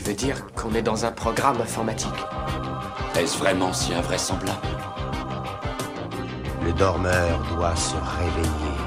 Tu veux dire qu'on est dans un programme informatique Est-ce vraiment si invraisemblable Le dormeur doit se réveiller.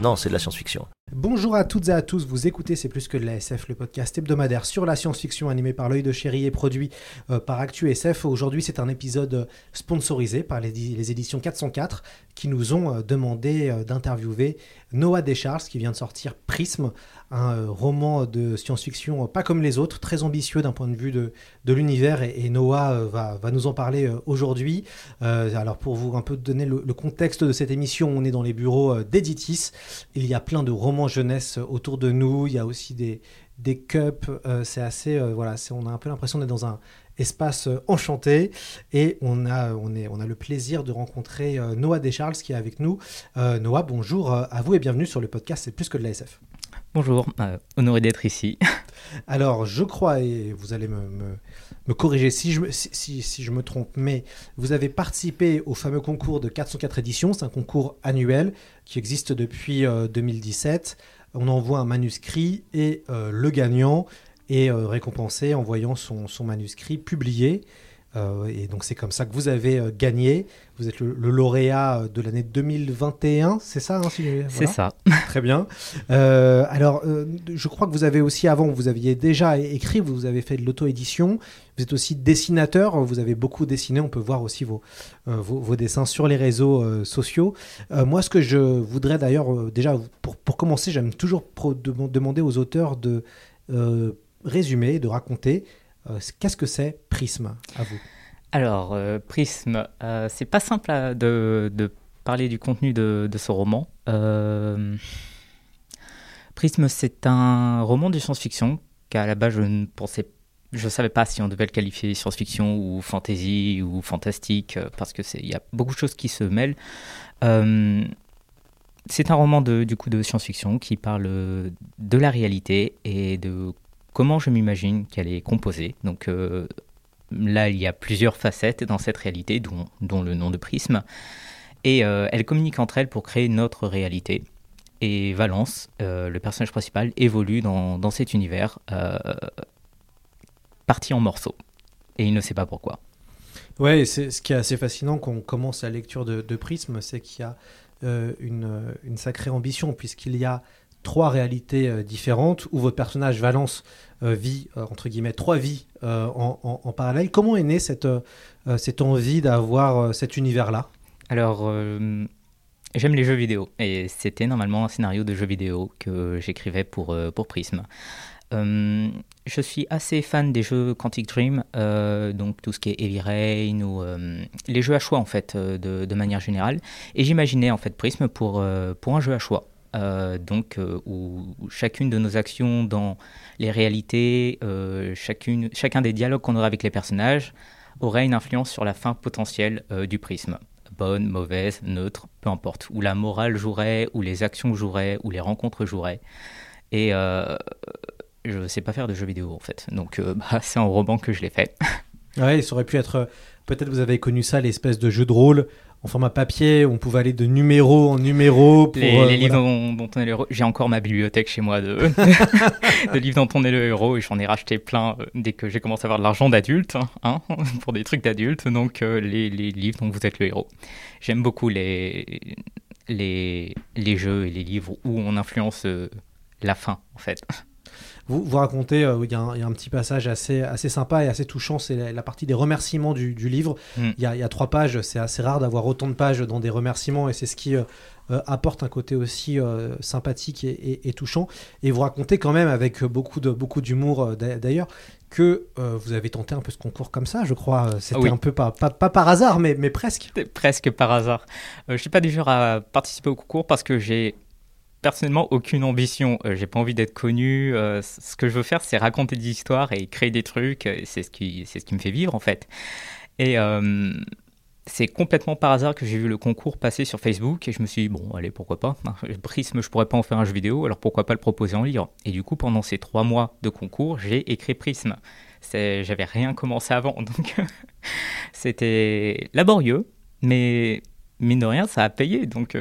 Non, c'est de la science-fiction. Bonjour à toutes et à tous, vous écoutez C'est plus que de la SF, le podcast hebdomadaire sur la science-fiction animé par l'œil de chéri et produit euh, par Actu SF. Aujourd'hui c'est un épisode euh, sponsorisé par les, les, éditions 404 qui nous ont euh, demandé euh, d'interviewer Noah Descharles qui vient de sortir Prism, un euh, roman de science-fiction pas comme les autres, très ambitieux d'un point de vue de, de l'univers et, Noah va, va, nous en parler aujourd'hui. alors pour vous un peu donner le, le, contexte de cette émission, on est dans les bureaux d'Editis, il y a plein de romans jeunesse autour de nous, il y a aussi des, des cups, c'est assez, voilà, on a un peu l'impression d'être dans un espace enchanté et on a, on, est, on a le plaisir de rencontrer euh, Noah Descharles qui est avec nous. Euh, Noah, bonjour euh, à vous et bienvenue sur le podcast C'est plus que de la SF. Bonjour, euh, honoré d'être ici. Alors, je crois, et vous allez me, me, me corriger si je, si, si, si, je me trompe, mais vous avez participé au fameux concours de 404 éditions. C'est un concours annuel qui existe depuis euh, 2017. On envoie un manuscrit et euh, le gagnant est euh, récompensé en voyant son, son manuscrit publié. Euh, et donc c'est comme ça que vous avez euh, gagné. Vous êtes le, le lauréat de l'année 2021, c'est ça hein, si voilà. C'est ça. Très bien. Alors je crois que vous avez aussi avant, vous aviez déjà écrit, vous avez fait de l'auto-édition. Vous êtes aussi dessinateur, vous avez beaucoup dessiné. On peut voir aussi vos, vos, vos, dessins sur les réseaux sociaux. moi, ce que je voudrais d'ailleurs, déjà pour, pour commencer, j'aime toujours demander aux auteurs de résumer, de raconter euh, qu'est-ce que c'est Prisme à vous? Alors, euh, Prisme, euh, c'est pas simple de, de, parler du contenu de, de ce roman. Prisme, c'est un roman de science-fiction qu'à la base je ne pensais je savais pas si on devait le qualifier science-fiction ou fantasy ou fantastique parce que il y a beaucoup de choses qui se mêlent. C'est un roman de science-fiction qui parle de la réalité et de comment je m'imagine qu'elle est composée. Donc euh, là, il y a plusieurs facettes dans cette réalité, dont, le nom de prisme. Et euh, elles communiquent entre elles pour créer notre réalité. Et Valence, euh, le personnage principal, évolue dans, dans cet univers, euh, parti en morceaux. Et il ne sait pas pourquoi. Ouais, c'est ce qui est assez fascinant quand on commence la lecture de, Prisme, c'est qu'il y a une, sacrée ambition, puisqu'il y a trois réalités euh, différentes où votre personnage Valence euh, vit euh, entre guillemets trois vies en, en, parallèle. Comment est née cette, cette envie d'avoir cet univers-là? Alors, j'aime les jeux vidéo et c'était normalement un scénario de jeu vidéo que j'écrivais pour, pour Prism. je suis assez fan des jeux Quantic Dream, donc tout ce qui est Heavy Rain ou les jeux à choix en fait de, de manière générale. Et j'imaginais en fait Prism pour, pour un jeu à choix. Euh, donc euh, où, chacune de nos actions dans les réalités, euh, chacun des dialogues qu'on aura avec les personnages aurait une influence sur la fin potentielle du prisme. Bonne, mauvaise, neutre, peu importe. Où la morale jouerait, où les actions joueraient, où les rencontres joueraient. Et je ne sais pas faire de jeux vidéo en fait. Donc bah, c'est en roman que je l'ai fait. Ouais, ça aurait pu être. Peut-être vous avez connu ça, l'espèce de jeu de rôle en format papier, on pouvait aller de numéro en numéro. Pour, les, les euh, livres voilà. dont, on est le héros. J'ai encore ma bibliothèque chez moi de, de livres dont on est le héros et j'en ai racheté plein euh, dès que j'ai commencé à avoir de l'argent d'adulte, hein, pour des trucs d'adulte. Donc euh, les, les, livres dont vous êtes le héros. J'aime beaucoup les, les, les jeux et les livres où on influence euh, la fin, en fait. Vous, vous racontez, euh, il, y a un petit passage assez, assez sympa et assez touchant, c'est la, la, partie des remerciements du, du livre. Mm. Il, y a, il, y a, trois pages, c'est assez rare d'avoir autant de pages dans des remerciements et c'est ce qui euh, euh, apporte un côté aussi euh, sympathique et, et, et, touchant. Et vous racontez quand même avec beaucoup de beaucoup d'humour euh, d'ailleurs que euh, vous avez tenté un peu ce concours comme ça, je crois. C'était oui. un peu pas, pas, pas, par hasard, mais, mais presque. Presque par hasard. je suis pas du genre à participer au concours parce que j'ai personnellement aucune ambition. Euh, j'ai pas envie d'être connu. Euh, ce que je veux faire, c'est raconter des histoires et créer des trucs. C'est ce qui, c'est ce qui me fait vivre en fait. Et euh, c'est complètement par hasard que j'ai vu le concours passer sur Facebook et je me suis dit, bon, allez, pourquoi pas. Prisme, je pourrais pas en faire un jeu vidéo, alors pourquoi pas le proposer en livre. Et du coup, pendant ces trois mois de concours, j'ai écrit Prisme. J'avais rien commencé avant, donc c'était laborieux, mais mine de rien, ça a payé. Donc.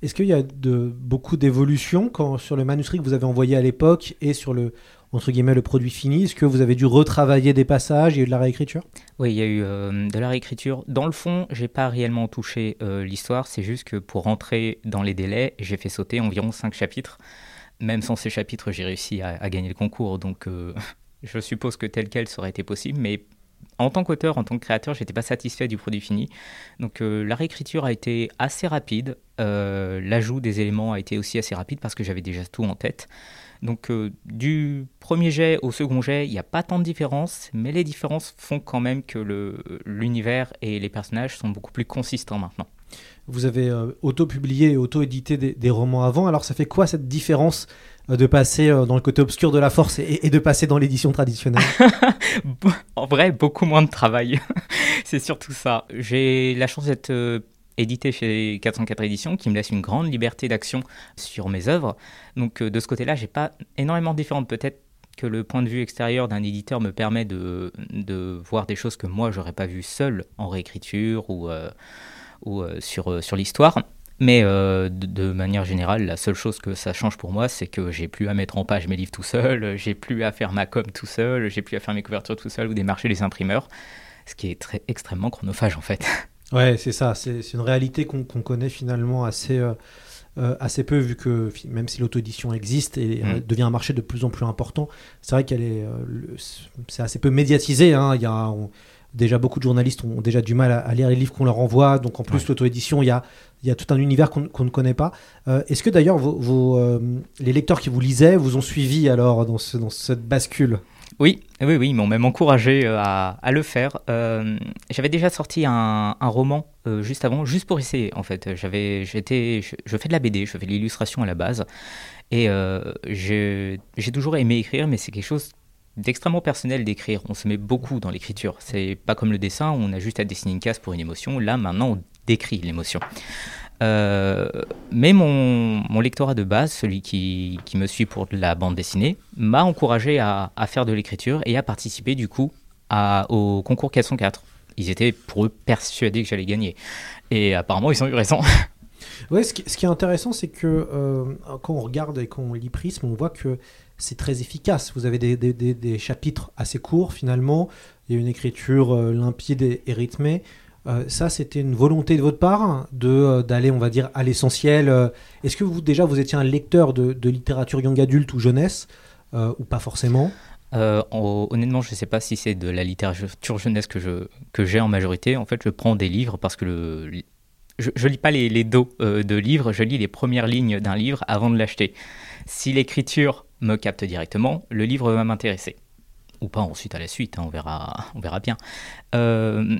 Est-ce qu'il y a de, beaucoup d'évolutions sur le manuscrit que vous avez envoyé à l'époque et sur le, entre guillemets, le produit fini? Est-ce que vous avez dû retravailler des passages? Il y a eu de la réécriture? Oui, il y a eu euh, de la réécriture. Dans le fond, j'ai pas réellement touché euh, l'histoire. C'est juste que pour rentrer dans les délais, j'ai fait sauter environ 5 chapitres. Même sans ces chapitres, j'ai réussi à, gagner le concours. Donc, euh, je suppose que tel quel ça aurait été possible. Mais en tant qu'auteur, en tant que créateur, j'étais pas satisfait du produit fini. Donc la réécriture a été assez rapide. L'ajout des éléments a été aussi assez rapide parce que j'avais déjà tout en tête. Donc euh, du premier jet au second jet, il n'y a pas tant de différence, mais les différences font quand même que l'univers et les personnages sont beaucoup plus consistants maintenant. Vous avez euh, auto-publié et auto-édité des, romans avant, alors ça fait quoi cette différence euh, de passer dans le côté obscur de la force et, de passer dans l'édition traditionnelle En vrai, beaucoup moins de travail. C'est surtout ça. J'ai la chance d'être édité chez 404 éditions, qui me laisse une grande liberté d'action sur mes œuvres. Donc euh, de ce côté-là, j'ai pas énormément différente. Peut-être que le point de vue extérieur d'un éditeur me permet de, voir des choses que moi j'aurais pas vues seul en réécriture ou, euh, euh, sur l'histoire. Mais de, manière générale, la seule chose que ça change pour moi, c'est que j'ai plus à mettre en page mes livres tout seul, j'ai plus à faire ma com tout seul, j'ai plus à faire mes couvertures tout seul ou démarcher les imprimeurs, ce qui est très extrêmement chronophage en fait. Ouais, c'est ça. C'est une réalité qu'on connaît finalement assez, euh, euh, assez peu, vu que même si l'auto-édition existe et euh, mm. devient un marché de plus en plus important, c'est vrai qu'elle est, c'est assez peu médiatisé. Hein. Y a déjà beaucoup de journalistes ont déjà du mal à, lire les livres qu'on leur envoie. Donc en plus, l'auto-édition, il y a, il y a tout un univers qu'on ne connaît pas. Est-ce que d'ailleurs vos, les lecteurs qui vous lisaient vous ont suivi alors dans, ce, dans cette bascule? Oui, oui, oui, ils m'ont même encouragé euh, à, le faire. Euh, j'avais déjà sorti un, roman euh, juste avant, juste pour essayer en fait. J'avais, j'étais, je, fais de la BD, je fais de l'illustration à la base, et j'ai toujours aimé écrire, mais c'est quelque chose d'extrêmement personnel d'écrire. On se met beaucoup dans l'écriture. C'est pas comme le dessin, on a juste à dessiner une case pour une émotion. Là, maintenant, on décrit l'émotion. Euh, mais mon, mon, lectorat de base, celui qui, qui, me suit pour la bande dessinée, m'a encouragé à, à, faire de l'écriture et à participer du coup à, au concours 404. Ils étaient pour eux persuadés que j'allais gagner. Et apparemment, ils ont eu raison. Ouais, ce qui, est intéressant, c'est que euh, quand on regarde et qu'on lit Prisme, on voit que c'est très efficace. Vous avez des, des, chapitres assez courts finalement, il y a une écriture euh, limpide et, rythmée. Euh, ça, c'était une volonté de votre part de euh, d'aller, on va dire, à l'essentiel. Est-ce que vous déjà vous étiez un lecteur de, littérature young adulte ou jeunesse ou pas forcément? Honnêtement, je ne sais pas si c'est de la littérature jeunesse que je que j'ai en majorité. En fait, je prends des livres parce que le, je, ne lis pas les dos de livres, je lis les premières lignes d'un livre avant de l'acheter. Si l'écriture me capte directement, le livre va m'intéresser. Ou pas ensuite à la suite, hein, on, verra, on verra bien. Euh,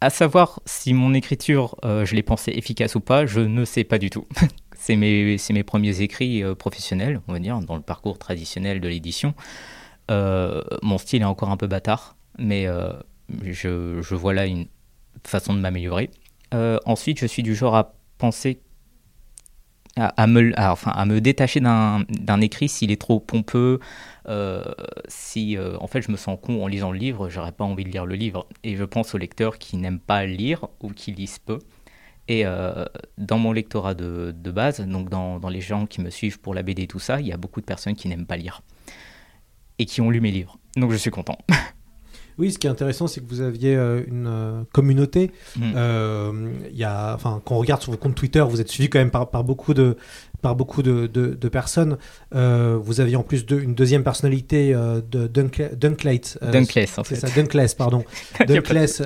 à savoir si mon écriture, euh, je l'ai pensée efficace ou pas, je ne sais pas du tout. c'est mes, mes, premiers écrits euh, professionnels, on va dire, dans le parcours traditionnel de l'édition. Euh, mon style est encore un peu bâtard, mais je, je, vois là une façon de m'améliorer. ensuite, je suis du genre à penser à, me, enfin, à me détacher d'un écrit s'il est trop pompeux, euh, si euh, en fait je me sens con en lisant le livre, j'aurais pas envie de lire le livre. Et je pense aux lecteurs qui n'aiment pas lire ou qui lisent peu. Et euh, dans mon lectorat de, de base, donc dans, dans, les gens qui me suivent pour la BD et tout ça, il y a beaucoup de personnes qui n'aiment pas lire et qui ont lu mes livres. Donc je suis content. Oui, ce qui est intéressant, c'est que vous aviez une communauté. Mm. y a, enfin, quand on regarde sur vos comptes Twitter, vous êtes suivi quand même par, par beaucoup de, par beaucoup de, de, personnes. Euh, vous aviez en plus de, une deuxième personnalité euh, de Dunklate. Euh, Dunkless, en fait. C'est ça, Dunkless, pardon. Dunkless,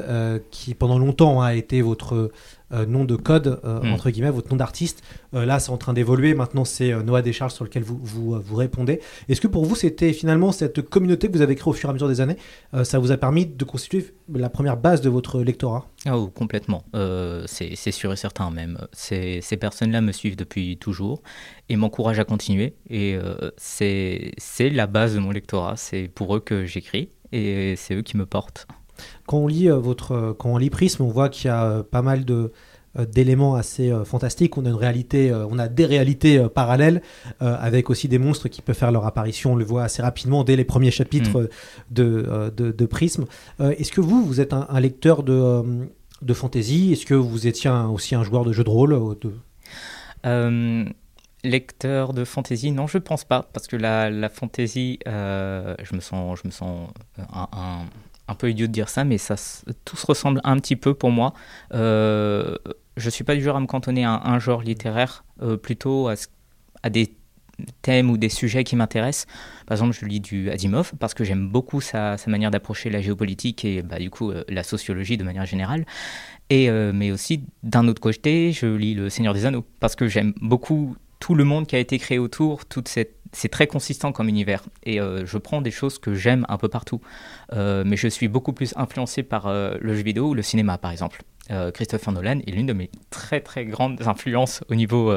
qui pendant longtemps a été votre nom de code, hmm. entre guillemets, votre nom d'artiste. là, c'est en train d'évoluer. Maintenant, c'est Noah Descharges sur lequel vous, vous, vous répondez. Est-ce que pour vous, c'était finalement cette communauté que vous avez créée au fur et à mesure des années, ça vous a permis de constituer la première base de votre lectorat? Oh, complètement. Euh, c'est sûr et certain même. Ces, ces personnes-là me suivent depuis toujours et m'encouragent à continuer. Et euh, c'est c'est la base de mon lectorat. C'est pour eux que j'écris et c'est eux qui me portent. Quand on lit euh, votre, euh, quand on lit Prisme, on voit qu'il y a euh, pas mal de d'éléments assez fantastiques. On a une réalité, on a des réalités parallèles avec aussi des monstres qui peuvent faire leur apparition. On le voit assez rapidement dès les premiers chapitres Mm. de, de, de Prisme. Est-ce que vous, vous êtes un, un lecteur de, de fantasy? Est-ce que vous étiez un- aussi un joueur de jeux de rôle de- Euh, lecteur de fantasy, non, je pense pas, parce que la, la fantasy, euh, je me sens, je me sens un, un- un peu idiot de dire ça, mais ça, tout se ressemble un petit peu pour moi. Euh, je suis pas du genre à me cantonner à un, un genre littéraire, euh, plutôt à, des thèmes ou des sujets qui m'intéressent. Par exemple, je lis du Asimov parce que j'aime beaucoup sa, sa manière d'approcher la géopolitique et bah, du coup euh, la sociologie de manière générale. Et, euh, mais aussi, d'un autre côté, je lis Le Seigneur des Anneaux parce que j'aime beaucoup tout le monde qui a été créé autour, toute cette c'est très consistant comme univers et euh, je prends des choses que j'aime un peu partout. Euh, mais je suis beaucoup plus influencé par euh, le jeu vidéo ou le cinéma par exemple. Christopher Nolan est l'une de mes très très grandes influences au niveau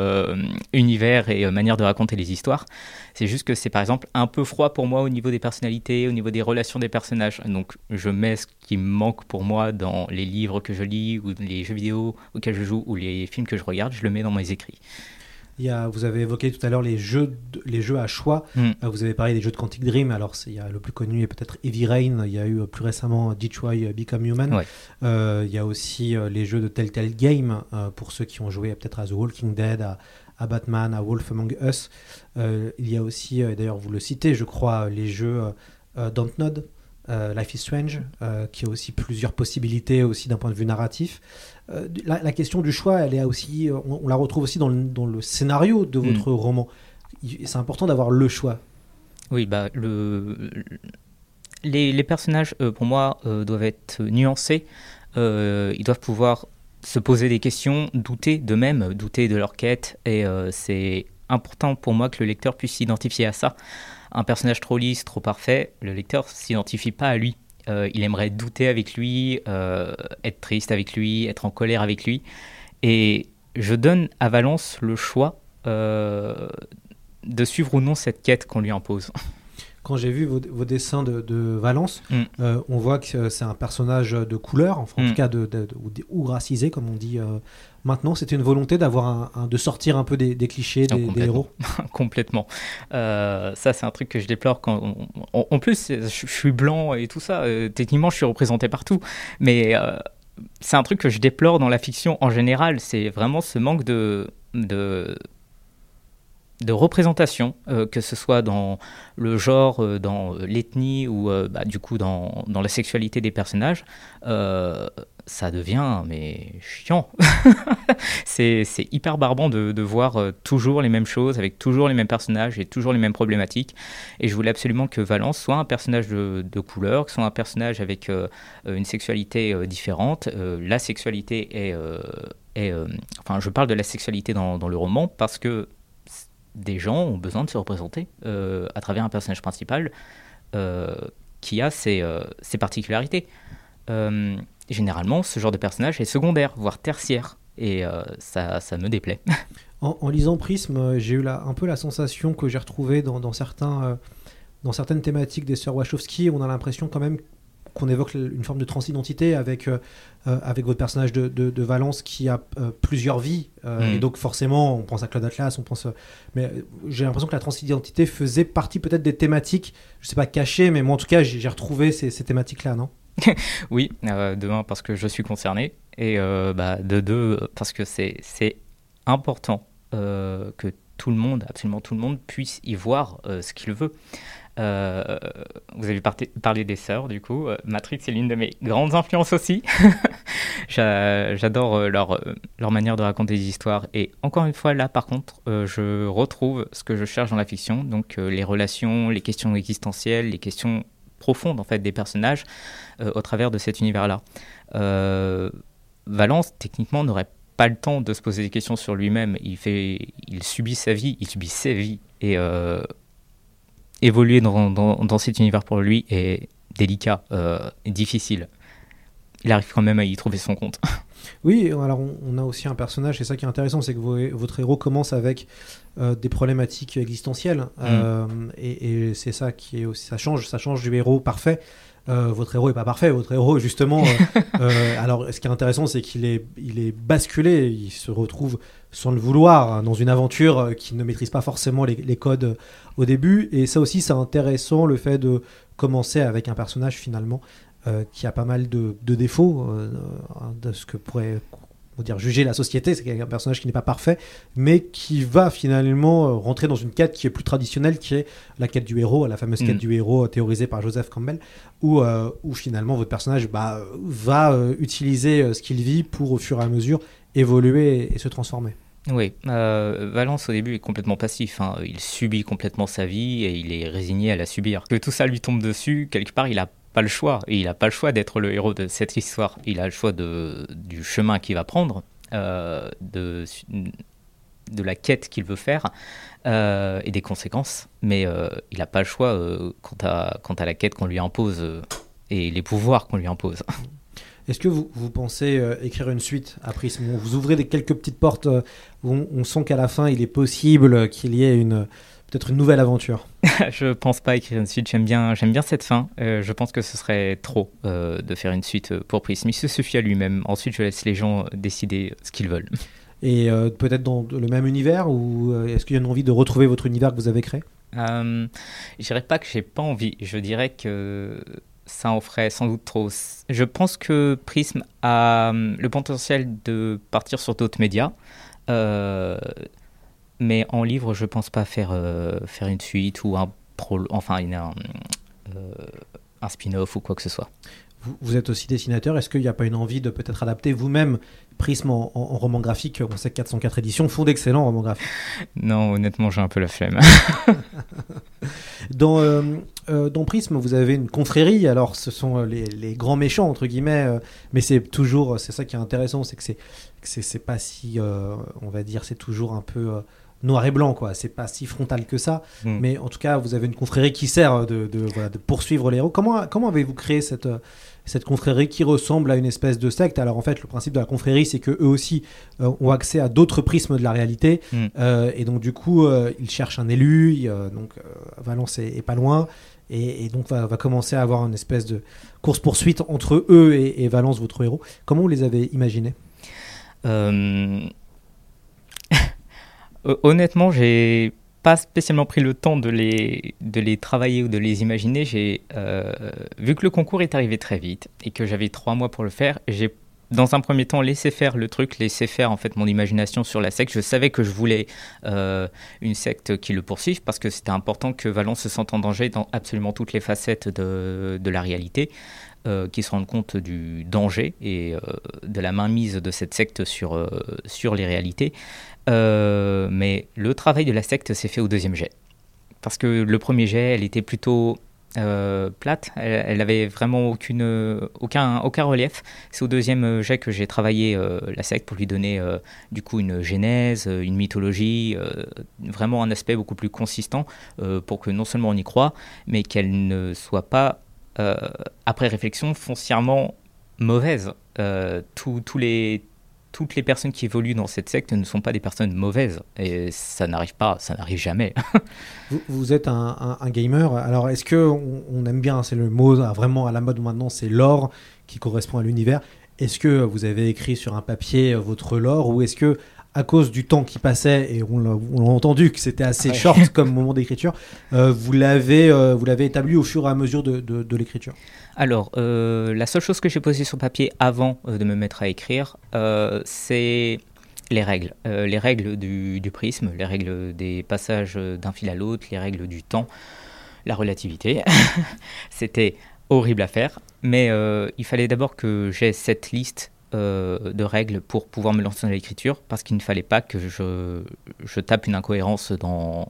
univers et manière de raconter les histoires. C'est juste que c'est par exemple un peu froid pour moi au niveau des personnalités, au niveau des relations des personnages. Donc je mets ce qui me manque pour moi dans les livres que je lis ou les jeux vidéo auxquels je joue ou les films que je regarde, je le mets dans mes écrits. Il y a, vous avez évoqué tout à l'heure les jeux, de- les jeux à choix. Mm. Euh, Vous avez parlé des jeux de Quantic Dream. Alors, c'est- il y a le plus connu est peut-être Heavy Rain. Il y a eu euh, plus récemment Detroit euh, Become Human. Ouais. Euh, il y a aussi les jeux de Telltale Game pour ceux qui ont joué peut-être à The Walking Dead, à, à Batman, à Wolf Among Us. Euh, il y a aussi, euh, d'ailleurs, vous le citez, je crois, les jeux euh, Dontnod. Life is Strange, euh, qui a aussi plusieurs possibilités aussi d'un point de vue narratif. Euh, la, la question du choix, elle est aussi, euh, on, on la retrouve aussi dans le, dans le scénario de Mm. votre roman. C'est important d'avoir le choix. Oui, bah, le... les, les personnages, euh, pour moi, euh, doivent être nuancés. Ils doivent pouvoir se poser des questions, douter d'eux-mêmes, douter de leur quête. Et c'est important pour moi que le lecteur puisse s'identifier à ça. Un personnage trop lisse, trop parfait, le lecteur s'identifie pas à lui. Euh, il aimerait douter avec lui, euh, être triste avec lui, être en colère avec lui. Et je donne à Valence le choix euh, de suivre ou non cette quête qu'on lui impose. Quand j'ai vu vos, vos dessins de, de Valence, Mm. on voit que c'est un personnage de couleur, enfin en Mm. tout cas de, de- ou, racisé, comme on dit maintenant. C'était une volonté d'avoir un, un- de sortir un peu des, des clichés, des, des héros. Complètement. Euh, ça, c'est un truc que je déplore quand. on- on- en plus, je, je suis blanc et tout ça. euh, techniquement, je suis représenté partout. Mais euh, c'est un truc que je déplore dans la fiction en général. C'est vraiment ce manque de. de de représentation, euh, que ce soit dans le genre, euh, dans l'ethnie ou euh, bah, du coup dans, dans la sexualité des personnages, ça devient mais chiant. c'est hyper barbant de, voir euh, toujours les mêmes choses avec toujours les mêmes personnages et toujours les mêmes problématiques. Et je voulais absolument que Valence soit un personnage de, couleur, que soit un personnage avec euh, une sexualité euh, différente. La sexualité est, enfin, je parle de la sexualité dans, le roman parce que des gens ont besoin de se représenter à travers un personnage principal qui a ses, ses particularités. Généralement, ce genre de personnage est secondaire, voire tertiaire, et euh, ça, ça me déplaît. En, en lisant Prisme, euh, j'ai eu la- un peu la sensation que j'ai retrouvée dans, dans certains, euh, dans certaines thématiques des sœurs Wachowski. On a l'impression quand même qu'on évoque une forme de transidentité avec, euh, avec votre personnage de, de- de Valence qui a euh, plusieurs vies. Euh, Mm. Et donc forcément, on pense à Claude Atlas, on pense... mais j'ai l'impression que la transidentité faisait partie peut-être des thématiques, je sais pas cachées, mais moi en tout cas, j'ai j'ai retrouvé ces, ces thématiques-là, non? Oui, euh, de un parce que je suis concerné et euh, bah, de deux parce que c'est important euh, que tout le monde, absolument tout le monde, puisse y voir euh, ce qu'il veut. Vous avez parlé des sœurs, du coup. Matrix est l'une de mes grandes influences aussi. J'a- J'adore leur, leur manière de raconter des histoires. Et encore une fois, là, par contre, je retrouve ce que je cherche dans la fiction. Donc, les relations, les questions existentielles, les questions profondes, en fait, des personnages euh, au travers de cet univers-là. Euh, Valence, techniquement, n'aurait pas le temps de se poser des questions sur lui-même. Il, fait, il subit sa vie, il subit ses vies. Et euh, évoluer dans, dans, cet univers pour lui est délicat, difficile. il arrive quand même à y trouver son compte. Oui, alors on, a aussi un personnage, c'est ça qui est intéressant, c'est que vo- votre héros commence avec euh, des problématiques existentielles, euh, et, et c'est ça qui est aussi, ça change, ça change du héros parfait. Euh, votre héros est pas parfait, votre héros justement. alors, ce qui est intéressant, c'est qu'il est, il est basculé, il se retrouve sans le vouloir hein, dans une aventure qu'il ne maîtrise pas forcément les, les codes au début, et ça aussi, c'est intéressant le fait de commencer avec un personnage finalement euh, qui a pas mal de, de défauts, euh, de ce que pourrait on dire juger la société, c'est un personnage qui n'est pas parfait, mais qui va finalement euh, rentrer dans une quête qui est plus traditionnelle, qui est la quête du héros, la fameuse quête Mm. du héros euh, théorisée par Joseph Campbell, où, euh, où finalement votre personnage bah, va euh, utiliser ce qu'il vit pour au fur et à mesure évoluer et, et se transformer. Oui, euh, Valence au début est complètement passif. hein. Il subit complètement sa vie et il est résigné à la subir. Que tout ça lui tombe dessus, quelque part, il a pas le choix. Et il n'a pas le choix d'être le héros de cette histoire. Il a le choix du chemin qu'il va prendre, euh, de, la quête qu'il veut faire euh, et des conséquences. Mais euh, il n'a pas le choix quant, à, quant à la quête qu'on lui impose et les pouvoirs qu'on lui impose. Est-ce que vous, pensez écrire une suite à Prism Vous ouvrez des, quelques petites portes où on sent qu'à la fin, il est possible qu'il y ait une peut-être une nouvelle aventure. je pense pas écrire une suite. J'aime bien, j'aime bien cette fin. Euh, je pense que ce serait trop euh, de faire une suite euh, pour Prism. Il se suffit à lui-même. Ensuite, je laisse les gens décider ce qu'ils veulent. Et euh, peut-être dans le même univers ou est-ce qu'il y a une envie de retrouver votre univers que vous avez créé? Je dirais pas que j'ai pas envie. Je dirais que ça en ferait sans doute trop. Je pense que Prism a hum, le potentiel de partir sur d'autres médias. Euh, mais en livre, je pense pas faire, euh, faire une suite ou un, pro, enfin, une, un, euh, un spin-off ou quoi que ce soit. Vous, vous êtes aussi dessinateur. Est-ce qu'il n'y a pas une envie de peut-être adapter vous-même Prism en, en- en roman graphique On sait que 404 éditions font d'excellents romans graphiques. Non, honnêtement, j'ai un peu la flemme. Dans, euh, euh, dans Prism, vous avez une confrérie. Alors, ce sont les, les grands méchants, entre guillemets. mais c'est toujours, c'est ça qui est intéressant, c'est que c'est, c'est, c'est pas si, on va dire, c'est toujours un peu noir et blanc, quoi. C'est pas si frontal que ça. Mm. Mais en tout cas, vous avez une confrérie qui sert de, de, voilà, de poursuivre les héros. Comment, comment avez-vous créé cette, euh, cette confrérie qui ressemble à une espèce de secte? Alors, en fait, le principe de la confrérie, c'est que eux aussi euh, ont accès à d'autres prismes de la réalité. Mm. Euh, et donc, du coup, euh, ils cherchent un élu. donc, Valence est, est pas loin. Et, et donc, va, va commencer à avoir une espèce de course-poursuite entre eux et, et Valence, votre héros. Comment vous les avez imaginés? Honnêtement, j'ai pas spécialement pris le temps de les, travailler ou de les imaginer. Euh, vu que le concours est arrivé très vite et que j'avais trois mois pour le faire. J'ai dans un premier temps laissé faire le truc, laissé faire en fait mon imagination sur la secte. Je savais que je voulais euh, une secte qui le poursuive parce que c'était important que Valence se sente en danger dans absolument toutes les facettes de la réalité, euh, qui se rendent compte du danger et euh, de la mainmise de cette secte sur, euh, sur les réalités. Mais le travail de la secte s'est fait au deuxième jet. Parce que le premier jet, elle était plutôt plate, elle, elle avait vraiment aucune, aucun, aucun relief. C'est au deuxième jet que j'ai travaillé la secte pour lui donner du coup une genèse, une mythologie, vraiment un aspect beaucoup plus consistant pour que non seulement on y croit, mais qu'elle ne soit pas, après réflexion, foncièrement mauvaise. Euh, toutes les personnes qui évoluent dans cette secte ne sont pas des personnes mauvaises. Et ça n'arrive pas, ça n'arrive jamais. Vous, êtes un, gamer. Alors, est-ce que on, on aime bien, c'est le mot ah, vraiment à la mode maintenant, c'est l'or qui correspond à l'univers. Est-ce que vous avez écrit sur un papier euh, votre lore ou est-ce que à cause du temps qui passait et on l'a on l'a entendu que c'était assez short comme moment d'écriture, euh, vous l'avez euh, vous l'avez établi au fur et à mesure de, de- de l'écriture. Alors, euh, la seule chose que j'ai posée sur papier avant de me mettre à écrire, c'est les règles. Les règles du, du prisme, les règles des passages d'un fil à l'autre, les règles du temps, la relativité. C'était horrible à faire, mais il fallait d'abord que j'ai cette liste euh, de règles pour pouvoir me lancer dans l'écriture, parce qu'il ne fallait pas que je, je tape une incohérence dans,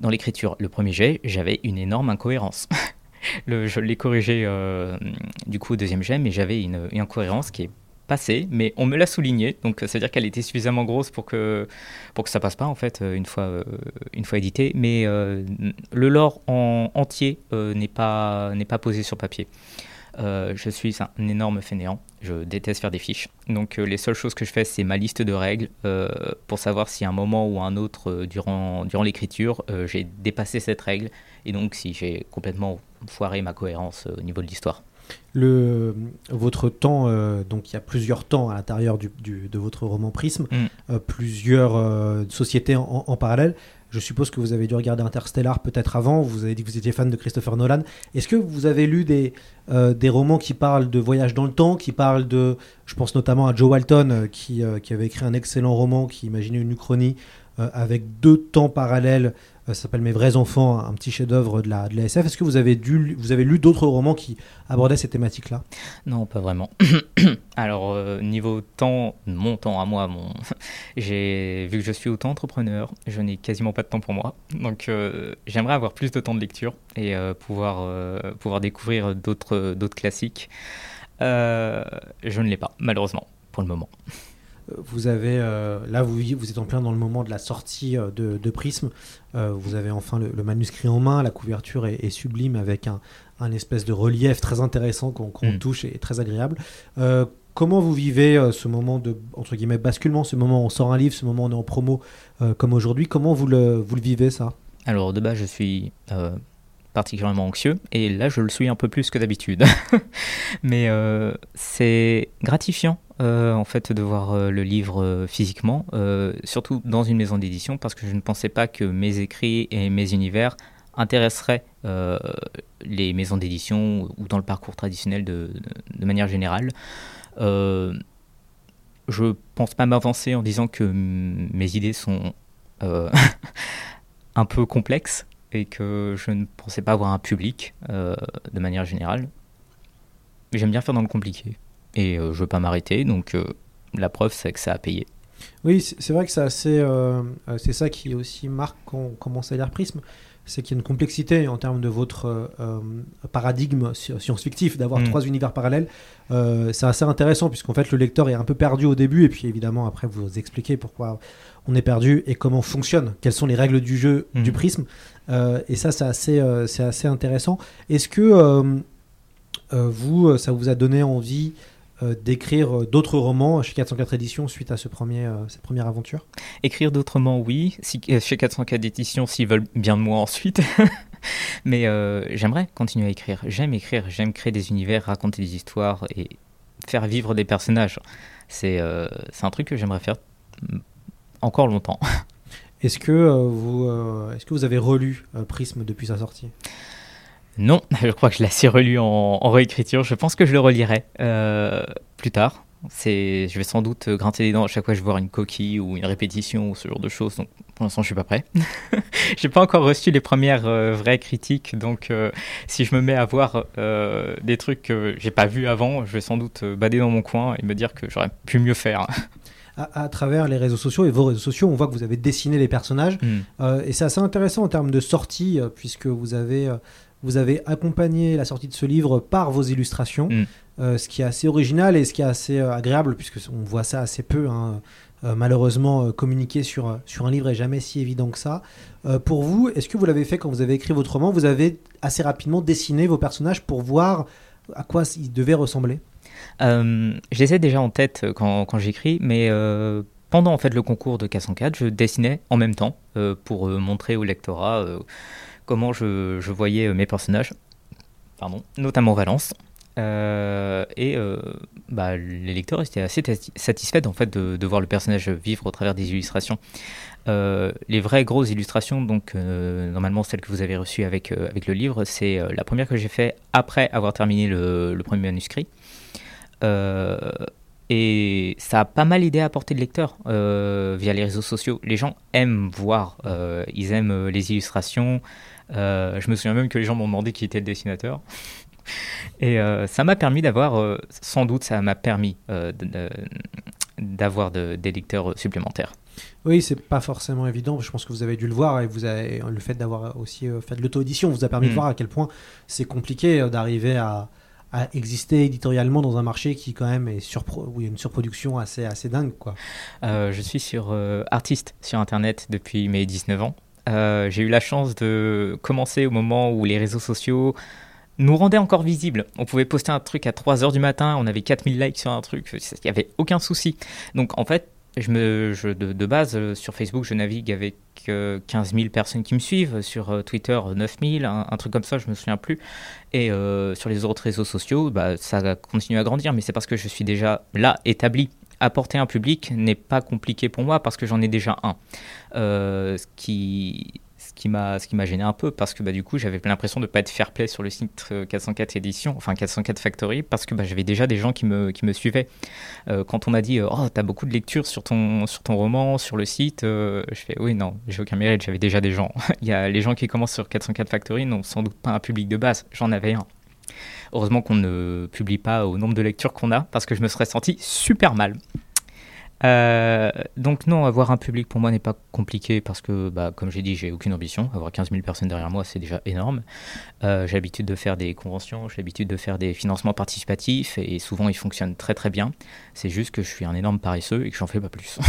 dans l'écriture. Le premier jet, j'avais une énorme incohérence. Je l'ai corrigé euh, du coup au deuxième jet, mais j'avais une, une incohérence qui est passée, mais on me l'a souligné, donc c'est-à-dire qu'elle était suffisamment grosse pour que, pour que ça passe pas en fait euh, une fois, une fois édité, mais le lore en entier n'est pas, n'est pas posé sur papier. Euh, je suis un énorme fainéant. Je déteste faire des fiches. Donc euh, les seules choses que je fais, c'est ma liste de règles euh, pour savoir si à un moment ou à un autre durant, durant l'écriture, j'ai dépassé cette règle et donc si j'ai complètement foiré ma cohérence au niveau de l'histoire. Le, votre temps, euh, donc il y a plusieurs temps à l'intérieur du, du- de votre roman Prisme, Mm. euh, plusieurs euh, sociétés en, en parallèle. Je suppose que vous avez dû regarder Interstellar peut-être avant, vous avez dit que vous étiez fan de Christopher Nolan. Est-ce que vous avez lu des, euh, romans qui parlent de voyage dans le temps, qui parlent de... Je pense notamment à Joe Walton, euh, qui, euh, qui avait écrit un excellent roman qui imaginait une uchronie avec deux temps parallèles. Euh, ça s'appelle Mes vrais enfants, un petit chef-d'œuvre de la, de la SF. Est-ce que vous avez, dû, vous avez lu d'autres romans qui abordaient ces thématiques-là? Non, pas vraiment. Alors, euh, niveau temps, mon temps à moi, mon... vu que je suis auto-entrepreneur, je n'ai quasiment pas de temps pour moi. Donc, euh, j'aimerais avoir plus de temps de lecture et pouvoir, pouvoir découvrir d'autres classiques. Je ne l'ai pas, malheureusement, pour le moment. Vous avez euh, là, vous, vous êtes en plein dans le moment de la sortie euh, de, de Prisme. Euh, vous avez enfin le, le manuscrit en main. La couverture est, est sublime avec un, un espèce de relief très intéressant qu'on Mm. touche et très agréable. Comment vous vivez euh, ce moment de entre guillemets basculement, ce moment où on sort un livre, ce moment où on est en promo euh, comme aujourd'hui? Comment vous le, vous le vivez ça? Alors, de base, je suis euh, particulièrement anxieux et là, je le suis un peu plus que d'habitude. Mais c'est gratifiant. Euh, en fait de voir euh, le livre euh, physiquement, surtout dans une maison d'édition, parce que je ne pensais pas que mes écrits et mes univers intéresseraient les maisons d'édition ou dans le parcours traditionnel de, manière générale. Je pense pas m'avancer en disant que mes idées sont un peu complexes et que je ne pensais pas avoir un public de manière générale. J'aime bien faire dans le compliqué et euh, je veux pas m'arrêter, donc euh, la preuve c'est que ça a payé. Oui, c'est vrai que c'est assez. euh, c'est ça qui aussi marque quand on commence à lire Prisme, c'est qu'il y a une complexité en termes de votre euh, paradigme sci- science-fictif, d'avoir Mm. trois univers parallèles. Euh, c'est assez intéressant puisqu'en fait le lecteur est un peu perdu au début et puis évidemment après vous expliquez pourquoi on est perdu et comment fonctionne, quelles sont les règles du jeu Mm. du Prisme. Et ça, c'est assez, c'est assez intéressant. Est-ce que vous, ça vous a donné envie d'écrire euh, d'autres romans chez 404 éditions suite à ce premier, euh, cette première aventure? Écrire d'autrement, oui, si, euh, chez 404 éditions s'ils veulent bien de moi ensuite. Mais euh, j'aimerais continuer à écrire. J'aime écrire, j'aime créer des univers, raconter des histoires et faire vivre des personnages. C'est euh, un truc que j'aimerais faire mm, encore longtemps. Est-ce que, euh, vous, euh, est-ce que vous avez relu euh, Prisme depuis sa sortie? Non, je crois que je l'ai assez relu en, en réécriture. Je pense que je le relirai euh, plus tard. C'est, je vais sans doute grincer les dents à chaque fois que je vois une coquille ou une répétition ou ce genre de choses. Donc pour l'instant, je suis pas prêt. J'ai pas encore reçu les premières euh, vraies critiques. Donc euh, si je me mets à voir des trucs que j'ai pas vus avant, je vais sans doute bader dans mon coin et me dire que j'aurais pu mieux faire. à, à travers les réseaux sociaux et vos réseaux sociaux, on voit que vous avez dessiné les personnages. Hmm. Euh, et c'est assez intéressant en termes de sortie, euh, puisque vous avez, vous avez accompagné la sortie de ce livre par vos illustrations, Mm. euh, ce qui est assez original et ce qui est assez euh, agréable, puisque on voit ça assez peu. hein. Euh, malheureusement, communiquer sur, sur un livre est jamais si évident que ça. Pour vous, est-ce que vous l'avez fait quand vous avez écrit votre roman? Vous avez assez rapidement dessiné vos personnages pour voir à quoi ils devaient ressembler? Je les ai déjà en tête quand, quand j'écris, mais pendant en fait le concours de K104, je dessinais en même temps pour montrer au lectorat comment je, voyais euh, mes personnages, pardon, notamment Valence. Euh, et euh, bah, les lecteurs étaient assez satisfaits en fait de, voir le personnage vivre au travers des illustrations. Les vraies grosses illustrations, donc normalement celles que vous avez reçues avec, avec le livre, c'est la première que j'ai fait après avoir terminé le premier manuscrit. Et ça a pas mal aidé à porter le lecteur euh, via les réseaux sociaux. Les gens aiment voir, euh, ils aiment euh, les illustrations. Euh, je me souviens même que les gens m'ont demandé qui était le dessinateur. Et ça m'a permis d'avoir, sans doute, ça m'a permis de- de- d'avoir de- des lecteurs supplémentaires. Oui, c'est pas forcément évident. Je pense que vous avez dû le voir et vous avez le fait d'avoir aussi fait de l'auto-édition vous a permis de Mm. voir à quel point c'est compliqué d'arriver à, à exister éditorialement dans un marché qui quand même est surpro où il y a une surproduction assez assez dingue quoi. Euh, je suis sur euh, artiste sur Internet depuis mes 19 ans. Euh, J'ai eu la chance de commencer au moment où les réseaux sociaux nous rendait encore visibles. On pouvait poster un truc à 3h du matin, on avait 4000 likes sur un truc, il n'y avait aucun souci. Donc en fait, je me, de, base, euh, sur Facebook, je navigue avec euh, 15 000 personnes qui me suivent. Sur euh, Twitter, 9 000, un, truc comme ça, je me souviens plus. Et euh, sur les autres réseaux sociaux, bah, ça continue à grandir, mais c'est parce que je suis déjà là, établi. Apporter un public n'est pas compliqué pour moi parce que j'en ai déjà un. Euh, ce qui qui m'a ce qui m'a gêné un peu parce que bah, du coup j'avais l'impression de pas être fair play sur le site 404 édition enfin 404 Factory parce que bah, j'avais déjà des gens qui me, qui me suivaient. Euh, quand on m'a dit oh t'as beaucoup de lectures sur ton sur ton roman sur le site euh, je fais oui non j'ai aucun mérite j'avais déjà des gens. Il y a les gens qui commencent sur 404 Factory n'ont sans doute pas un public de base. J'en avais un. Heureusement qu'on ne publie pas au nombre de lectures qu'on a parce que je me serais senti super mal euh, donc non, avoir un public pour moi n'est pas compliqué parce que, bah, comme j'ai dit, j'ai aucune ambition. Avoir 15 000 personnes derrière moi, c'est déjà énorme. Euh, j'ai l'habitude de faire des conventions, j'ai l'habitude de faire des financements participatifs et souvent ils fonctionnent très très bien. C'est juste que je suis un énorme paresseux et que j'en fais pas plus.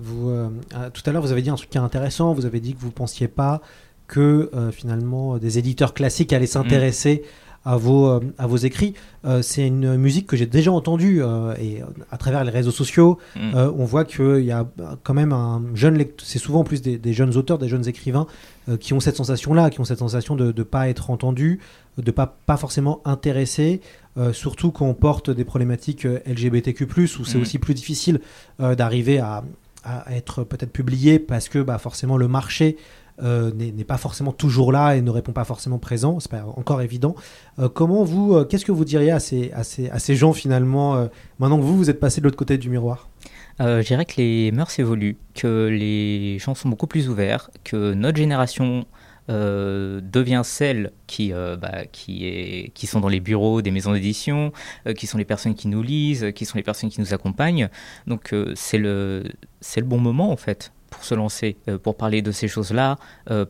Vous, euh, tout à l'heure, vous avez dit un truc qui est intéressant. Vous avez dit que vous pensiez pas que finalement des éditeurs classiques allaient s'intéresser. Mmh à vos, euh, à vos écrits. Euh, c'est une musique que j'ai déjà entendue euh, et à travers les réseaux sociaux, mmh. on voit qu'il y a quand même un jeune c'est souvent en plus des, des, jeunes auteurs, des jeunes écrivains qui ont cette sensation-là, qui ont cette sensation de ne pas être entendus, de ne pas, pas forcément intéressés, surtout quand on porte des problématiques LGBTQ+, où c'est mmh. aussi plus difficile d'arriver à, à, être peut-être publié parce que bah, forcément le marché euh, n'est pas forcément toujours là et ne répond pas forcément présent, c'est pas encore évident. Euh, comment vous, euh, qu'est-ce que vous diriez à ces, à ces, à ces gens finalement, maintenant que vous, vous êtes passé de l'autre côté du miroir? Je dirais que les mœurs évoluent, que les gens sont beaucoup plus ouverts, que notre génération devient celle qui, bah, qui, est, qui sont dans les bureaux des maisons d'édition, qui sont les personnes qui nous lisent, qui sont les personnes qui nous accompagnent. Donc c'est le, le bon moment en fait pour se lancer, pour parler de ces choses-là,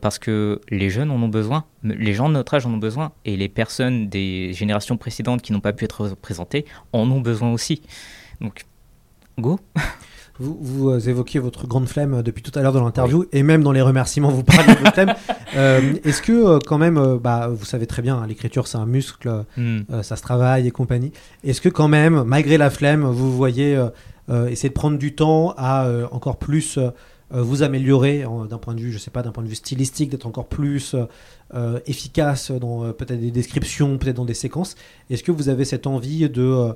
parce que les jeunes en ont besoin, les gens de notre âge en ont besoin, et les personnes des générations précédentes qui n'ont pas pu être représentées en ont besoin aussi. Donc, go Vous, vous, évoquiez votre grande flemme depuis tout à l'heure dans l'interview oui. et même dans les remerciements, vous parlez de votre flemme. Euh, Est-ce que euh, quand même, euh, bah, vous savez très bien, hein, l'écriture c'est un muscle, mm. euh, ça se travaille et compagnie. Est-ce que quand même, malgré la flemme, vous voyez essayer de prendre du temps à encore plus vous améliorer d'un point de vue, je sais pas, d'un point de vue stylistique, d'être encore plus efficace dans peut-être des descriptions, peut-être dans des séquences Est-ce que vous avez cette envie de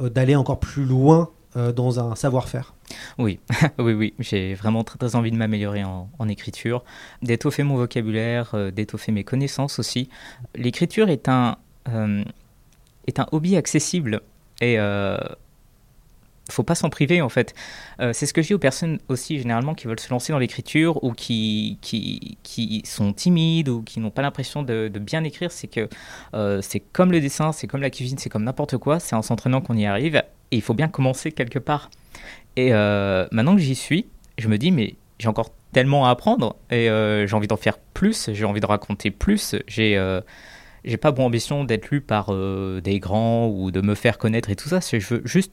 d'aller encore plus loin dans un savoir-faire? Oui, oui, oui. J'ai vraiment très, très envie de m'améliorer en, écriture, d'étoffer mon vocabulaire, euh, d'étoffer mes connaissances aussi. L'écriture est un, euh, est un hobby accessible et euh, faut pas s'en priver en fait. Euh, c'est ce que je dis aux personnes aussi généralement qui veulent se lancer dans l'écriture ou qui, qui, qui, sont timides ou qui n'ont pas l'impression de, bien écrire. C'est que euh, c'est comme le dessin, c'est comme la cuisine, c'est comme n'importe quoi. C'est en s'entraînant qu'on y arrive et il faut bien commencer quelque part. Et euh, maintenant que j'y suis, je me dis, mais j'ai encore tellement à apprendre et j'ai envie d'en faire plus, j'ai envie de raconter plus. J'ai j'ai pas pour ambition d'être lu par des grands ou de me faire connaître et tout ça. Je veux juste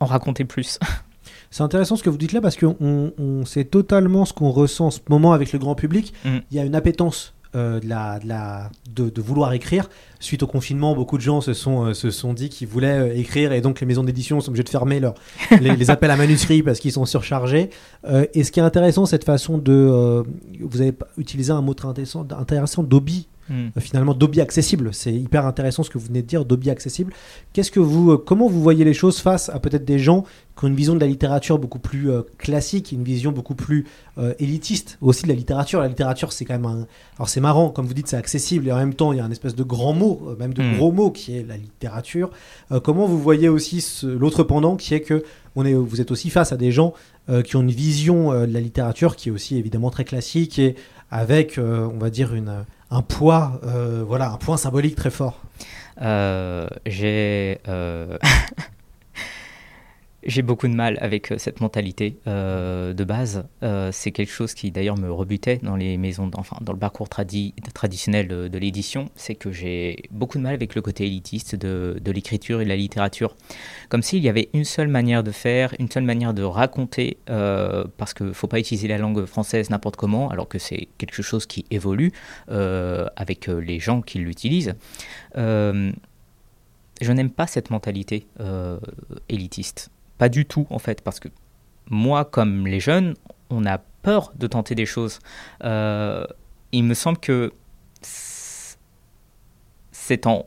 en raconter plus. C'est intéressant ce que vous dites là parce que on, on sait totalement ce qu'on ressent en ce moment avec le grand public. Mm. Il y a une appétence euh, de, la, de, la, de, de, vouloir écrire. Suite au confinement, beaucoup de gens se sont, euh, se sont dit qu'ils voulaient euh, écrire et donc les maisons d'édition sont obligées de fermer leur, les, les, appels à manuscrits parce qu'ils sont surchargés. Et ce qui est intéressant, cette façon de... Vous avez utilisé un mot très intéressant, intéressant d'hobby Mmh. finalement d'hobby accessible. C'est hyper intéressant ce que vous venez de dire, d'hobby accessible. Qu'est-ce que vous, comment vous voyez les choses face à peut-être des gens qui ont une vision de la littérature beaucoup plus euh, classique, une vision beaucoup plus euh, élitiste aussi de la littérature? La littérature, c'est quand même un. Alors c'est marrant, comme vous dites, c'est accessible et en même temps, il y a un espèce de grand mot, euh, même de mmh. gros mot qui est la littérature. comment vous voyez aussi l'autre pendant qui est que on est, vous êtes aussi face à des gens qui ont une vision de la littérature qui est aussi évidemment très classique et avec, on va dire, une un poids, euh, voilà, un point symbolique très fort euh, J'ai. J'ai beaucoup de mal avec euh, cette mentalité euh, de base. Euh, c'est quelque chose qui d'ailleurs me rebutait dans les maisons, dans le parcours tradi- traditionnel de, l'édition. C'est que j'ai beaucoup de mal avec le côté élitiste de, l'écriture et de la littérature. Comme s'il y avait une seule manière de faire, une seule manière de raconter, parce qu'il ne faut pas utiliser la langue française n'importe comment, alors que c'est quelque chose qui évolue avec les gens qui l'utilisent. Je n'aime pas cette mentalité euh, élitiste. Pas du tout, en fait, parce que moi, comme les jeunes, on a peur de tenter des choses. Euh, il me semble que c'est en,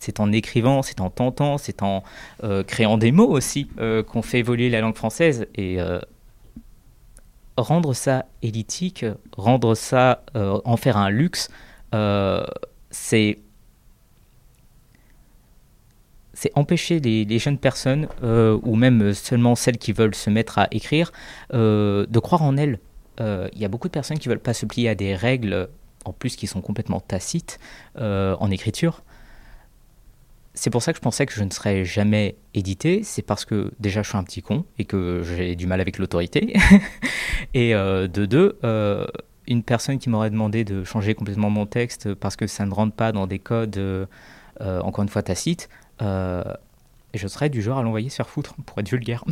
c'est en écrivant, c'est en tentant, c'est en euh, créant des mots aussi euh, qu'on fait évoluer la langue française. Et rendre ça élitique, rendre ça, en faire un luxe, c'est c'est empêcher les, jeunes personnes, euh, ou même seulement celles qui veulent se mettre à écrire, euh, de croire en elles. Euh, Il y a beaucoup de personnes qui veulent pas se plier à des règles, en plus qui sont complètement tacites en écriture. C'est pour ça que je pensais que je ne serais jamais édité. C'est parce que déjà je suis un petit con et que j'ai du mal avec l'autorité. et de deux, une personne qui m'aurait demandé de changer complètement mon texte parce que ça ne rentre pas dans des codes, encore une fois, tacites, je serais du genre à l'envoyer se faire foutre, pour être vulgaire.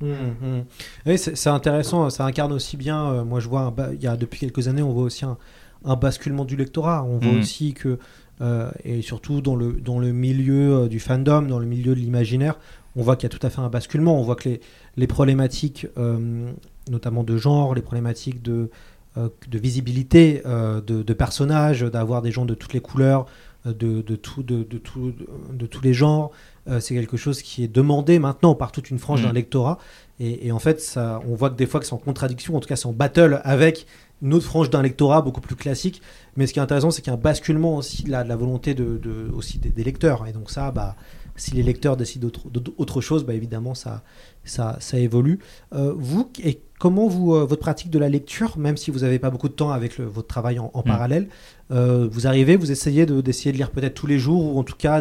Mmh, mmh. Oui, c'est intéressant, ça incarne aussi bien, euh, moi je vois, un il y a, depuis quelques années, on voit aussi un, un basculement du lectorat, on voit Mm. aussi que, euh, et surtout dans le, dans le milieu euh, du fandom, dans le milieu de l'imaginaire, on voit qu'il y a tout à fait un basculement, on voit que les, les problématiques, euh, notamment de genre, les problématiques de, euh, de visibilité euh, de, de personnages, d'avoir des gens de toutes les couleurs, euh, de, de, tout, de, de, tout, de, de tous les genres, euh, c'est quelque chose qui est demandé maintenant par toute une frange Mm. d'un lectorat. Et, et en fait, ça, on voit que des fois que c'est en contradiction, en tout cas c'est en battle avec une autre frange d'un lectorat beaucoup plus classique. Mais ce qui est intéressant, c'est qu'il y a un basculement aussi de la, volonté de, aussi des, des lecteurs. Et donc ça, bah, si les lecteurs décident autre, chose, bah, évidemment, ça, ça, ça évolue. Euh, vous, et comment vous, euh, votre pratique de la lecture, même si vous n'avez pas beaucoup de temps avec le- votre travail en, en Mm. parallèle, euh, vous arrivez, vous essayez de- d'essayer de, lire peut-être tous les jours, ou en tout cas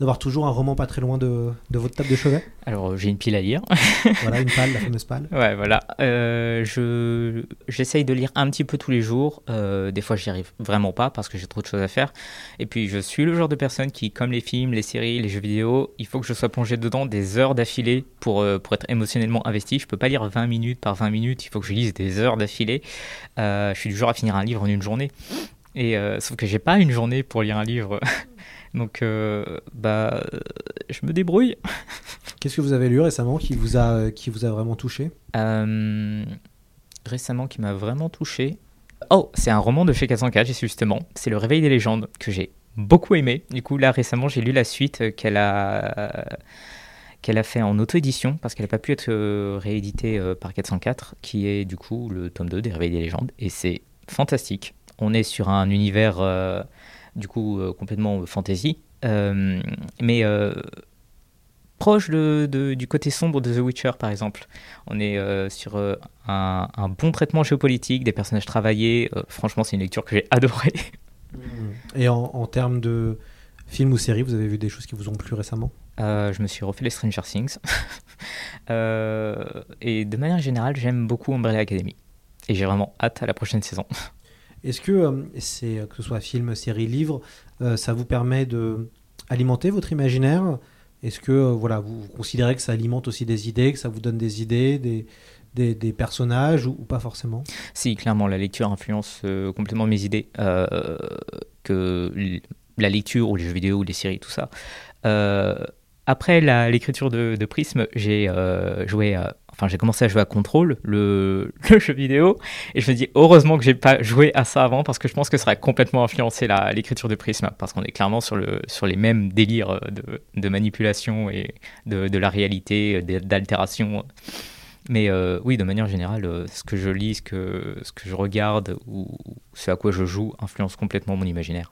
d'avoir toujours un roman pas très loin de, de votre table de chevet Alors j'ai une pile à lire. Voilà, une palle, la fameuse palle. Ouais, voilà. Euh, je j'essaye de lire un petit peu tous les jours. Euh, des fois, j'y arrive vraiment pas parce que j'ai trop de choses à faire. Et puis, je suis le genre de personne qui, comme les films, les séries, les jeux vidéo, il faut que je sois plongé dedans des heures d'affilée pour pour être émotionnellement investi. Je peux pas lire 20 minutes par 20 minutes. Il faut que je lise des heures d'affilée. Je suis du genre à finir un livre en une journée. Et euh, sauf que j'ai pas une journée pour lire un livre. Donc, euh, bah, je me débrouille. Qu'est-ce que vous avez lu récemment qui vous a, qui vous a vraiment touché? Euh, récemment qui m'a vraiment touché. Oh, c'est un roman de chez 404, j'y suis justement. C'est Le Réveil des légendes que j'ai beaucoup aimé. Du coup, là récemment, j'ai lu la suite qu'elle a qu'elle a fait en auto-édition parce qu'elle n'a pas pu être euh, rééditée euh, par 404, qui est du coup le tome 2 des Réveils des légendes. Et c'est fantastique. On est sur un univers euh, du coup euh, complètement fantasy, euh, mais euh, proche de, de- du côté sombre de The Witcher par exemple. On est sur un, un bon traitement géopolitique, des personnages travaillés. Franchement, c'est une lecture que j'ai adorée. Et en, en termes de films ou séries, vous avez vu des choses qui vous ont plu récemment? Euh, je me suis refait les Stranger Things. Euh, et de manière générale, j'aime beaucoup Umbrella Academy. Et j'ai vraiment hâte à la prochaine saison. Est-ce que, euh, c'est, que ce soit film, série, livre, euh, ça vous permet de alimenter votre imaginaire? Est-ce que euh, voilà, vous, considérez que ça alimente aussi des idées, que ça vous donne des idées, des, des, personnages ou, pas forcément? Si, clairement, la lecture influence euh, complètement mes idées. euh, que la lecture ou les jeux vidéo ou les séries, tout ça. Euh, après l'écriture de, de Prism, j'ai euh, joué à- Enfin, j'ai commencé à jouer à Control, le, jeu vidéo, et je me dis heureusement que j'ai pas joué à ça avant parce que je pense que ça aurait complètement influencé l'écriture de Prism parce qu'on est clairement sur, le, sur les mêmes délires euh, de, manipulation et de, la réalité, de- d'altération. Mais euh, oui, de manière générale, euh, ce que je lis, ce que, je regarde ou ce à quoi je joue influence complètement mon imaginaire.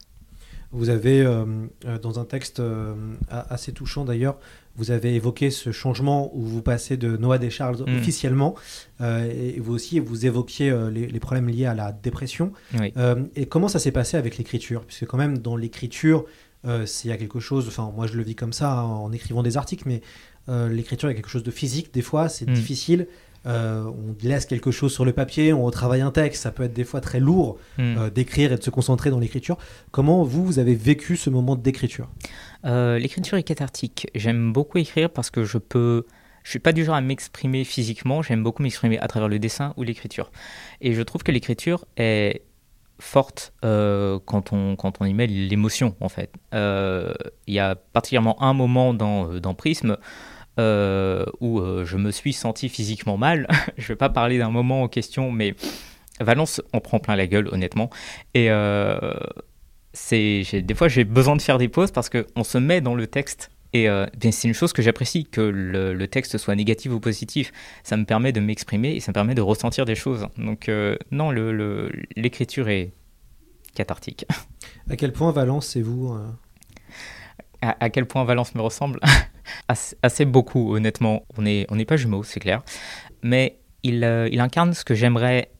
Vous avez, euh, euh, dans un texte euh, assez touchant d'ailleurs, vous avez évoqué ce changement où vous passez de Noah des Charles Mm. officiellement, euh, et vous aussi vous évoquiez euh, les, les problèmes liés à la dépression. Oui. Euh, et comment ça s'est passé avec l'écriture? Puisque quand même dans l'écriture, il y a quelque chose, enfin moi je le vis comme ça hein, en écrivant des articles, mais l'écriture il y a quelque chose de physique, des fois c'est Mm. difficile. Euh, on laisse quelque chose sur le papier, on retravaille un texte, ça peut être des fois très lourd Mm. euh, d'écrire et de se concentrer dans l'écriture. Comment vous, vous avez vécu ce moment d'écriture? Euh, L'écriture est cathartique. J'aime beaucoup écrire parce que je peux. Je suis pas du genre à m'exprimer physiquement. J'aime beaucoup m'exprimer à travers le dessin ou l'écriture. Et je trouve que l'écriture est forte euh, quand on quand on y met l'émotion en fait. Euh, Il y a particulièrement un moment dans dans Prisme. où je me suis senti physiquement mal. je vais pas parler d'un moment en question, mais Valence en prend plein la gueule, honnêtement. Et c'est des fois j'ai besoin de faire des pauses parce qu'on se met dans le texte. Et euh, c'est une chose que j'apprécie que le, le texte soit négatif ou positif. Ça me permet de m'exprimer et ça me permet de ressentir des choses. Donc euh, non le- le- l'écriture est cathartique. À quel point Valence, c'est vous euh, à, à quel point Valence me ressemble? Assez, assez beaucoup honnêtement. On n'est on n'est pas jumeaux c'est clair. Mais il, euh, il incarne ce que j'aimerais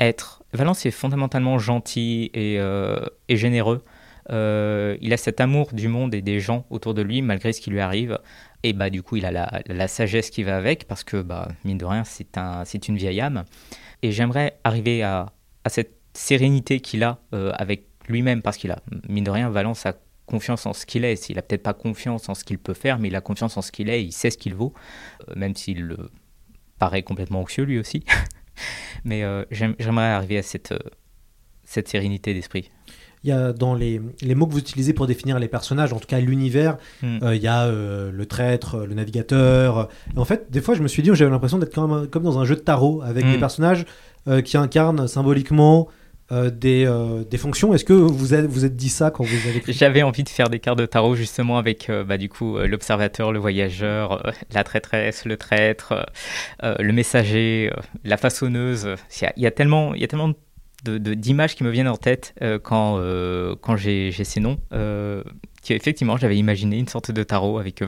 être Valence est fondamentalement gentil et, euh, généreux. Euh, il a cet amour du monde et des gens autour de lui malgré ce qui lui arrive. Et bah du coup il a la, sagesse qui va avec parce que bah mine de rien c'est un une vieille âme. Et j'aimerais arriver à, cette sérénité qu'il a euh, avec lui-même parce qu'il a mine de rien Valence a confiance en ce qu'il est. Il a peut-être pas confiance en ce qu'il peut faire mais il a confiance en ce qu'il est il sait ce qu'il vaut même s'il paraît complètement anxieux lui aussi mais euh, j'aime- j'aimerais arriver à cette euh, cette sérénité d'esprit Il y a dans les, les mots que vous utilisez pour définir les personnages, en tout cas l'univers, Mm. euh, il y a euh, le traître, le navigateur. Et en fait, des fois, je me suis dit, j'avais l'impression d'être comme, comme dans un jeu de tarot avec Mm. des personnages euh, qui incarnent symboliquement euh, des, euh, des fonctions. Est-ce que vous vous êtes dit ça quand vous avez J'avais envie de faire des cartes de tarot justement avec euh, bah, du coup l'observateur, le voyageur, la traîtresse, le traître, le messager, la façonneuse. Il y a, tellement, y a tellement d'images qui me viennent en tête quand, quand j'ai ces noms. Euh, effectivement, j'avais imaginé une sorte de tarot avec.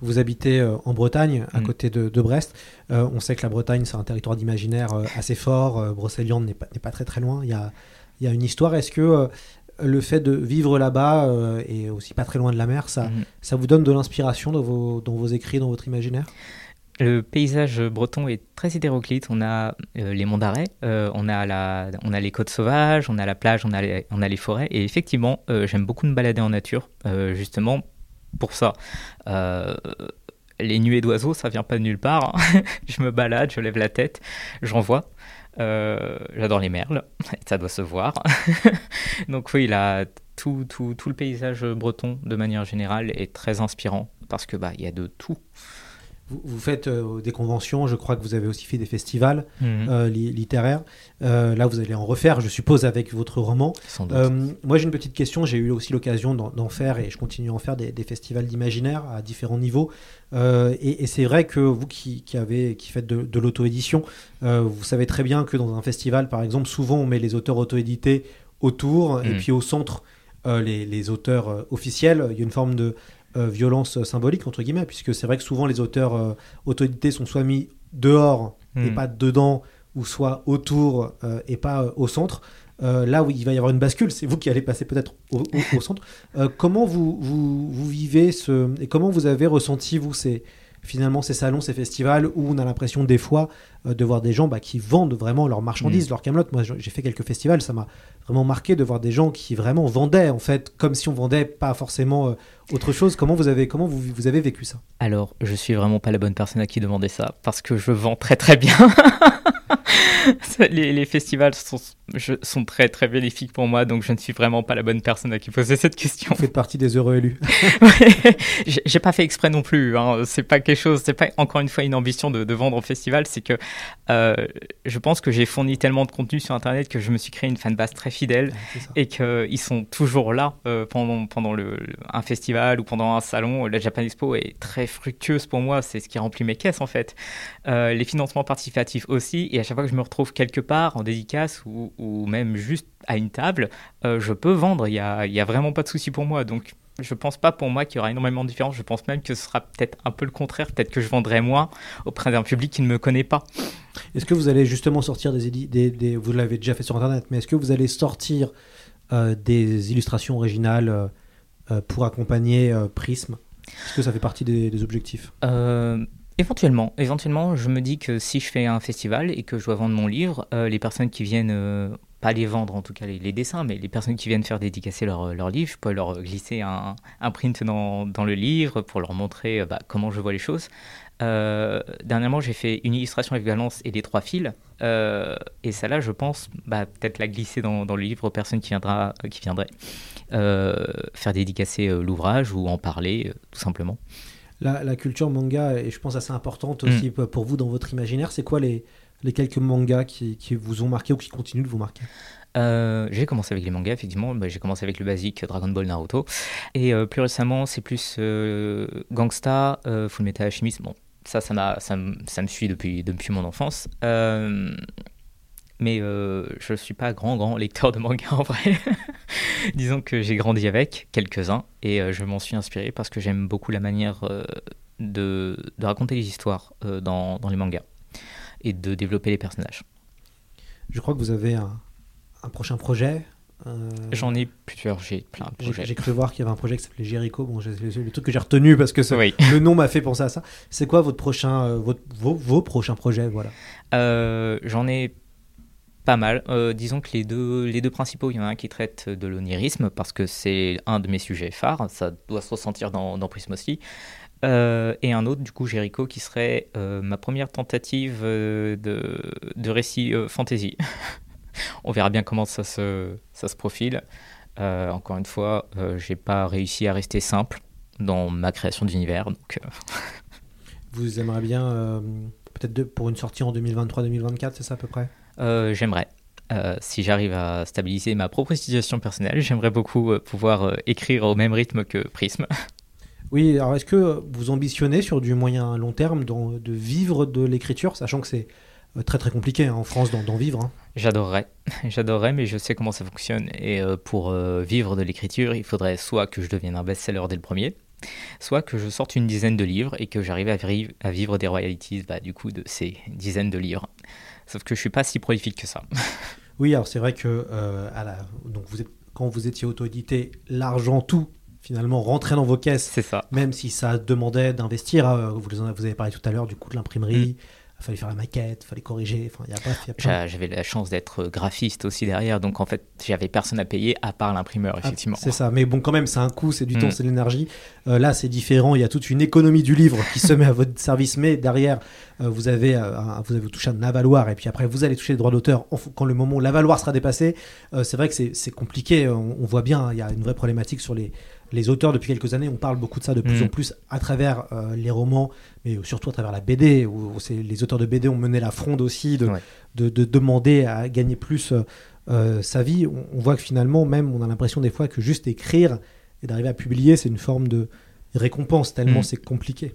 Vous habitez euh, en Bretagne, à Mm. côté de, de Brest. Euh, on sait que la Bretagne, c'est un territoire d'imaginaire euh, assez fort. Brocéliande n'est pas, très très loin. Il y a, il y a une histoire. Est-ce que le fait de vivre là-bas et aussi pas très loin de la mer, ça, ça vous donne de l'inspiration dans vos, dans vos écrits, dans votre imaginaire? Le paysage breton est très hétéroclite. On a euh, les monts d'arrêt, euh, on, a la, on a les côtes sauvages, on a la plage, on a les, on a les forêts. Et effectivement, euh, j'aime beaucoup me balader en nature, justement pour ça. Euh, les nuées d'oiseaux, ça vient pas de nulle part. hein. je me balade, je lève la tête, j'en vois. Euh, J'adore les merles, ça doit se voir. Donc oui, tout, tout, tout le paysage breton, de manière générale, est très inspirant parce que bah il y a de tout. Vous, vous faites euh, des conventions, je crois que vous avez aussi fait des festivals Mhm. euh, li- littéraires. Euh, là, vous allez en refaire, je suppose, avec votre roman. Sans doute. Moi, j'ai une petite question. J'ai eu aussi l'occasion d'en faire et je continue à en faire des, des festivals d'imaginaire à différents niveaux. Et et c'est vrai que vous qui, qui avez, qui faites de, de l'auto-édition, vous savez très bien que dans un festival, par exemple, souvent on met les auteurs auto-édités autour et Mm. puis au centre euh, les, les auteurs euh, officiels. Il y a une forme de violence symbolique entre guillemets, puisque c'est vrai que souvent les auteurs euh, auto-édités sont soit mis dehors et Mm. pas dedans, ou soit autour euh, et pas euh, au centre. Euh, là où il va y avoir une bascule, c'est vous qui allez passer peut-être au, au- au centre. Euh, comment vous, vous, vous vivez ce et comment vous avez ressenti vous ces finalement ces salons, ces festivals où on a l'impression des fois euh, de voir des gens bah, qui vendent vraiment leurs marchandises, leurs camelotes. Moi, j'ai fait quelques festivals, ça m'a vraiment marqué de voir des gens qui vraiment vendaient en fait, comme si on vendait pas forcément euh, autre chose. Comment vous avez comment vous, vous avez vécu ça? Alors, je suis vraiment pas la bonne personne à qui demander ça, parce que je vends très très bien. les, les festivals sont, je- sont très très bénéfiques pour moi, donc je ne suis vraiment pas la bonne personne à qui poser cette question. Vous faites partie des heureux élus. Ouais. J'ai pas fait exprès non plus. Hein. C'est pas quelque chose, c'est pas encore une fois une ambition de, de vendre au festival. C'est que euh, je pense que j'ai fourni tellement de contenu sur Internet que je me suis créé une fanbase très fidèle C'est ça. et qu'ils sont toujours là euh, pendant, pendant le, un festival ou pendant un salon. La Japan Expo est très fructueuse pour moi, c'est ce qui remplit mes caisses en fait. Euh, les financements participatifs aussi, et à chaque fois que je me retrouve quelque part en dédicace ou, ou même juste à une table, euh, je peux vendre, il n'y a, y a vraiment pas de souci pour moi. Donc je pense pas pour moi qu'il y aura énormément de différence, je pense même que ce sera peut-être un peu le contraire, peut-être que je vendrai moins auprès d'un public qui ne me connaît pas. Est-ce que vous allez justement sortir des, édi- des, des- vous l'avez déjà fait sur internet, mais est-ce que vous allez sortir euh, des illustrations originales euh, euh, pour accompagner euh, Prism? Est-ce que ça fait partie des, des objectifs? Éventuellement, éventuellement, je me dis que si je fais un festival et que je dois vendre mon livre, euh, les personnes qui viennent, euh, pas les vendre en tout cas les, les dessins, mais les personnes qui viennent faire dédicacer leur, leur livre, je peux leur glisser un, un print dans, dans le livre pour leur montrer euh, bah, comment je vois les choses. Euh, dernièrement, j'ai fait une illustration avec Valence et les trois fils. Euh, et celle-là, je pense, bah, peut-être la glisser dans, dans le livre aux personnes qui, viendra, euh, qui viendraient euh, faire dédicacer euh, l'ouvrage ou en parler, euh, tout simplement. la, la culture manga est, je pense, assez importante aussi p- pour vous dans votre imaginaire. C'est quoi les, les quelques mangas qui, vous ont marqué ou qui continuent de vous marquer Euh, j'ai commencé avec les mangas, effectivement. Bah, j'ai commencé avec le basique Dragon Ball Naruto. Et euh, plus récemment, c'est plus euh, Gangsta, euh, Full Metal Alchemist. Bon, ça, ça, m'a, ça, ça me suit depuis, depuis mon enfance. Mais je ne suis pas grand, grand lecteur de manga en vrai. Disons que j'ai grandi avec quelques-uns et je m'en suis inspiré parce que j'aime beaucoup la manière de, de raconter les histoires dans, dans les mangas et de développer les personnages. Je crois que vous avez un, un prochain projet. euh, J'en ai plusieurs, j'ai plein de projets. J'ai cru voir qu'il y avait un projet qui s'appelait Jericho. Bon, le truc que j'ai retenu parce que Oui. le nom m'a fait penser à ça. C'est quoi votre prochain, euh, votre, vos, vos prochains projets Voilà? Euh, J'en ai pas mal. Euh, disons que les deux, les deux principaux, il y en a un qui traite de l'onirisme parce que c'est un de mes sujets phares. Ça doit se ressentir dans, dans Prism aussi. Euh, et un autre, du coup, Jericho, qui serait euh, ma première tentative euh, de, de récit fantasy. On verra bien comment ça se, ça se profile. Encore une fois, j'ai pas réussi à rester simple dans ma création d'univers. Donc, Vous aimeriez bien, peut-être pour une sortie en 2023-2024, c'est ça à peu près? J'aimerais. Euh, si j'arrive à stabiliser ma propre situation personnelle, j'aimerais beaucoup euh, pouvoir euh, écrire au même rythme que Prism. Oui, alors est-ce que vous ambitionnez sur du moyen long terme de vivre de l'écriture, sachant que c'est euh, très très compliqué hein, en France d'en vivre hein? J'adorerais, j'adorerais, mais je sais comment ça fonctionne. Et euh, pour euh, vivre de l'écriture, il faudrait soit que je devienne un best-seller dès le premier, soit que je sorte une dizaine de livres et que j'arrive à, vivre des royalties, bah, du coup, de ces dizaines de livres. Sauf que je suis pas si prolifique que ça. Oui, alors c'est vrai que euh, à la... donc vous êtes... quand vous étiez auto-édité, l'argent, tout, finalement, rentrait dans vos caisses, C'est ça. même si ça demandait d'investir. euh, vous, avez parlé tout à l'heure du coût de l'imprimerie, il fallait faire la maquette, il fallait corriger, enfin, y a, bref, y a plein- J'avais la chance d'être graphiste aussi derrière, donc en fait, j'avais personne à payer à part l'imprimeur, Ah, effectivement. C'est ça, mais bon, quand même, c'est un coût, c'est du Mm. temps, c'est de l'énergie. Euh, là, c'est différent, il y a toute une économie du livre qui se met à votre service, mais derrière, euh, vous, avez, euh, un- vous avez touché un avaloir, et puis après, vous allez toucher les droits d'auteur quand le moment où l'avaloir sera dépassé. Euh, c'est vrai que c'est compliqué, on, on voit bien, hein, il y a une vraie problématique sur les, les auteurs depuis quelques années. On parle beaucoup de ça de plus Mm. en plus à travers euh, les romans, mais surtout à travers la BD, où, les auteurs de BD ont mené la fronde aussi de, Ouais. de, de demander à gagner plus euh, euh, sa vie. On, on voit que finalement, même, on a l'impression des fois que juste écrire et d'arriver à publier, c'est une forme de récompense, tellement Mm. c'est compliqué.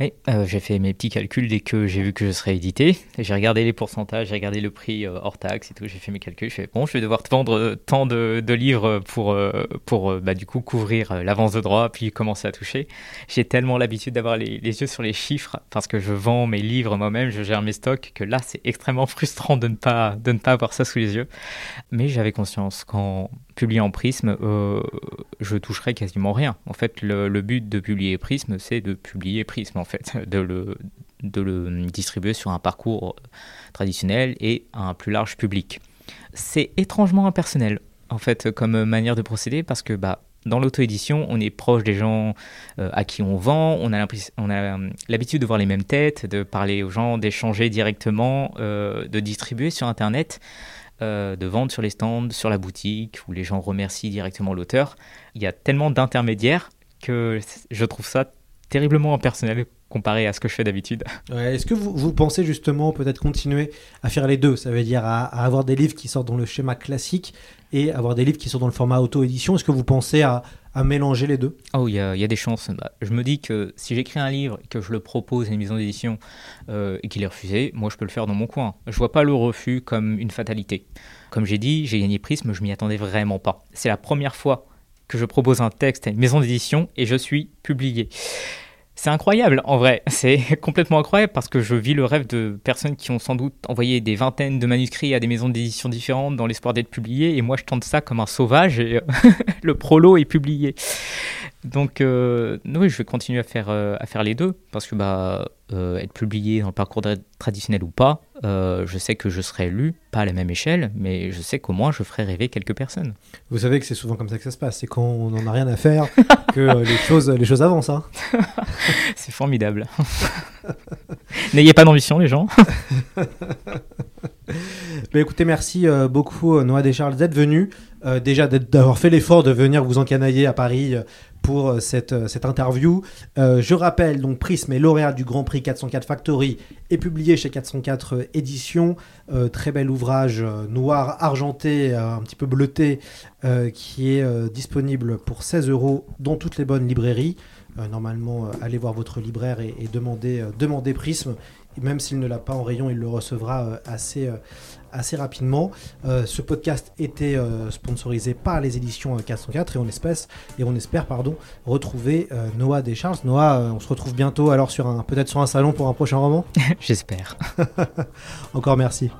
Euh, j'ai fait mes petits calculs dès que j'ai vu que je serais édité. J'ai regardé les pourcentages, j'ai regardé le prix euh, hors taxe et tout. J'ai fait mes calculs. Je fais bon, je vais devoir vendre euh, tant de, livres pour, pour bah, du coup couvrir l'avance de droit, puis commencer à toucher. J'ai tellement l'habitude d'avoir les, yeux sur les chiffres parce que je vends mes livres moi-même, je gère mes stocks, que là c'est extrêmement frustrant de ne pas de ne pas avoir ça sous les yeux. Mais j'avais conscience qu'en publiant Prisme, je toucherais quasiment rien. En fait, le, le but de publier Prisme, c'est de publier Prisme, en de le, de le distribuer sur un parcours traditionnel et un plus large public. C'est étrangement impersonnel, en fait, comme manière de procéder, parce que bah, dans l'auto-édition, on est proche des gens euh, à qui on vend, on a euh, l'habitude de voir les mêmes têtes, de parler aux gens, d'échanger directement, euh, de distribuer sur Internet de vendre sur les stands, sur la boutique, où les gens remercient directement l'auteur. Il y a tellement d'intermédiaires que je trouve ça terriblement impersonnel comparé à ce que je fais d'habitude. Ouais, Est-ce que vous, vous pensez justement peut-être continuer à faire les deux? Ça veut dire à, à avoir des livres qui sortent dans le schéma classique et avoir des livres qui sont dans le format auto-édition. Est-ce que vous pensez à, à mélanger les deux? Oh, il y a, il y a des chances. Bah, je me dis que si j'écris un livre et que je le propose à une maison d'édition euh, et qu'il est refusé, moi je peux le faire dans mon coin. Je vois pas le refus comme une fatalité. Comme j'ai dit, j'ai gagné Prisme, je m'y attendais vraiment pas. C'est la première fois que je propose un texte à une maison d'édition et je suis publié. C'est incroyable, en vrai. C'est complètement incroyable parce que je vis le rêve de personnes qui ont sans doute envoyé des vingtaines de manuscrits à des maisons d'édition différentes dans l'espoir d'être publiés. Et moi, je tente ça comme un sauvage et euh, le prolo est publié. Donc, euh, oui, je vais continuer à faire, euh, à faire les deux parce que bah, euh, être publié dans le parcours tra- traditionnel ou pas, je sais que je serai lu, pas à la même échelle, mais je sais qu'au moins je ferai rêver quelques personnes. Vous savez que c'est souvent comme ça que ça se passe. C'est quand on n'en a rien à faire que les, choses, les choses avancent. hein. C'est formidable. N'ayez pas d'ambition, les gens. Mais écoutez, merci euh, beaucoup Noah Descharles d'être venu. Euh, déjà d'avoir fait l'effort de venir vous encanailler à Paris pour euh, cette, euh, cette interview. Euh, je rappelle, donc Prism est lauréat du Grand Prix 404 Factory et publié chez 404 Éditions. Très bel ouvrage noir argenté, un petit peu bleuté, qui est disponible pour 16 euros dans toutes les bonnes librairies. Normalement, allez voir votre libraire et, demandez, demandez Prism. Et même s'il ne l'a pas en rayon, il le recevra assez, assez rapidement. Euh, ce podcast était euh, sponsorisé par les éditions euh, 404 et on espère, et on espère pardon, retrouver euh, Noah Descharles. Noah, euh, on se retrouve bientôt alors sur un peut-être sur un salon pour un prochain roman? J'espère. Encore merci.